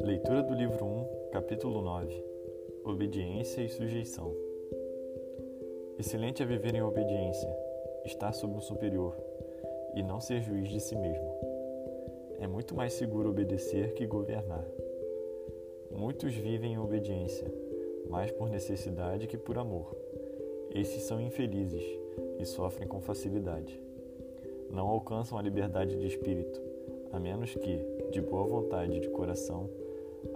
Leitura do livro 1, capítulo 9 Obediência e sujeição. Excelente é viver em obediência, estar sob um superior e não ser juiz de si mesmo. É muito mais seguro obedecer que governar. Muitos vivem em obediência, mais por necessidade que por amor. Esses são infelizes e sofrem com facilidade. Não alcançam a liberdade de espírito, a menos que, de boa vontade de coração,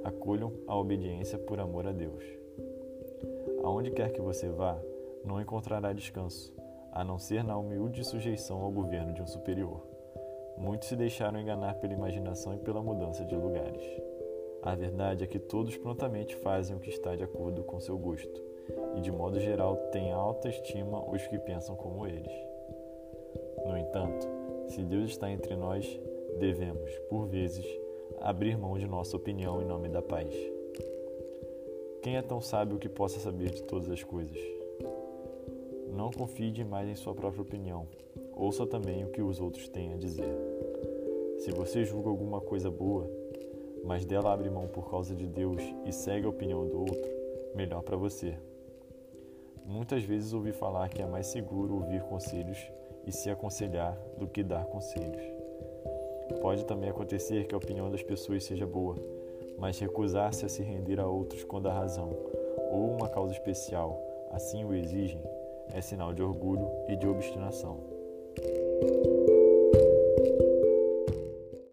acolham a obediência por amor a Deus. Aonde quer que você vá, não encontrará descanso, a não ser na humilde sujeição ao governo de um superior. Muitos se deixaram enganar pela imaginação e pela mudança de lugares. A verdade é que todos prontamente fazem o que está de acordo com seu gosto, e de modo geral têm alta estima os que pensam como eles. No entanto, se Deus está entre nós, devemos, por vezes, abrir mão de nossa opinião em nome da paz. Quem é tão sábio que possa saber de todas as coisas? Não confie demais em sua própria opinião. Ouça também o que os outros têm a dizer. Se você julga alguma coisa boa, mas dela abre mão por causa de Deus e segue a opinião do outro, melhor para você. Muitas vezes ouvi falar que é mais seguro ouvir conselhos e se aconselhar do que dar conselhos. Pode também acontecer que a opinião das pessoas seja boa, mas recusar-se a se render a outros quando a razão ou uma causa especial assim o exigem é sinal de orgulho e de obstinação.